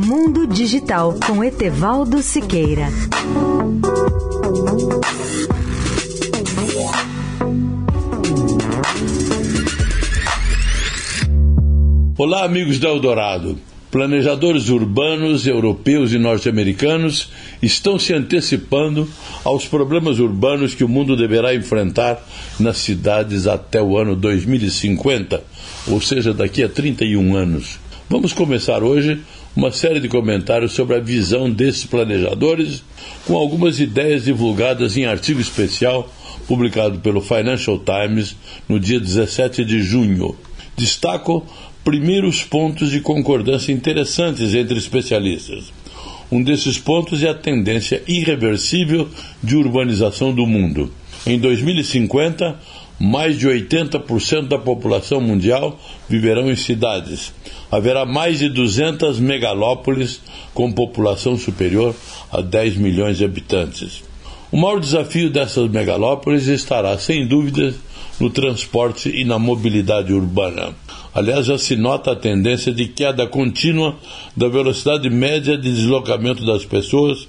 Mundo Digital com Etevaldo Siqueira. Olá, amigos da Eldorado. Planejadores urbanos europeus e norte-americanos estão se antecipando aos problemas urbanos que o mundo deverá enfrentar nas cidades até o ano 2050, ou seja, daqui a 31 anos. Vamos começar hoje uma série de comentários sobre a visão desses planejadores, com algumas ideias divulgadas em artigo especial publicado pelo Financial Times no dia 17 de junho. Destaco primeiros pontos de concordância interessantes entre especialistas. Um desses pontos é a tendência irreversível de urbanização do mundo. Em 2050, mais de 80% da população mundial viverão em cidades. Haverá mais de 200 megalópolis com população superior a 10 milhões de habitantes. O maior desafio dessas megalópolis estará, sem dúvida, no transporte e na mobilidade urbana. Aliás, já se nota a tendência de queda contínua da velocidade média de deslocamento das pessoas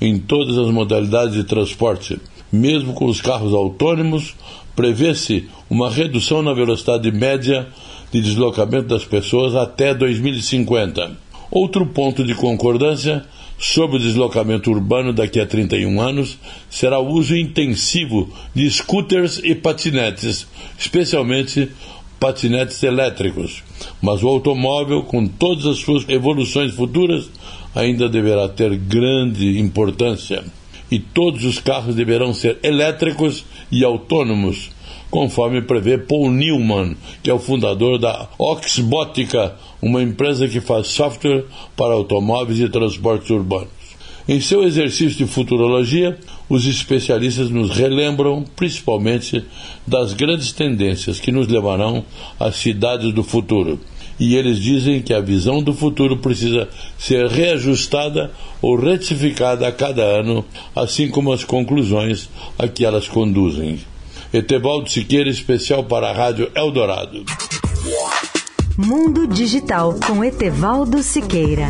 em todas as modalidades de transporte. Mesmo com os carros autônomos, prevê-se uma redução na velocidade média de deslocamento das pessoas até 2050. Outro ponto de concordância sobre o deslocamento urbano daqui a 31 anos será o uso intensivo de scooters e patinetes, especialmente patinetes elétricos. Mas o automóvel, com todas as suas evoluções futuras, ainda deverá ter grande importância. E todos os carros deverão ser elétricos e autônomos, conforme prevê Paul Newman, que é o fundador da Oxbotica, uma empresa que faz software para automóveis e transportes urbanos. Em seu exercício de futurologia, os especialistas nos relembram principalmente das grandes tendências que nos levarão às cidades do futuro. E eles dizem que a visão do futuro precisa ser reajustada ou retificada a cada ano, assim como as conclusões a que elas conduzem. Etevaldo Siqueira, especial para a Rádio Eldorado. Mundo Digital com Etevaldo Siqueira.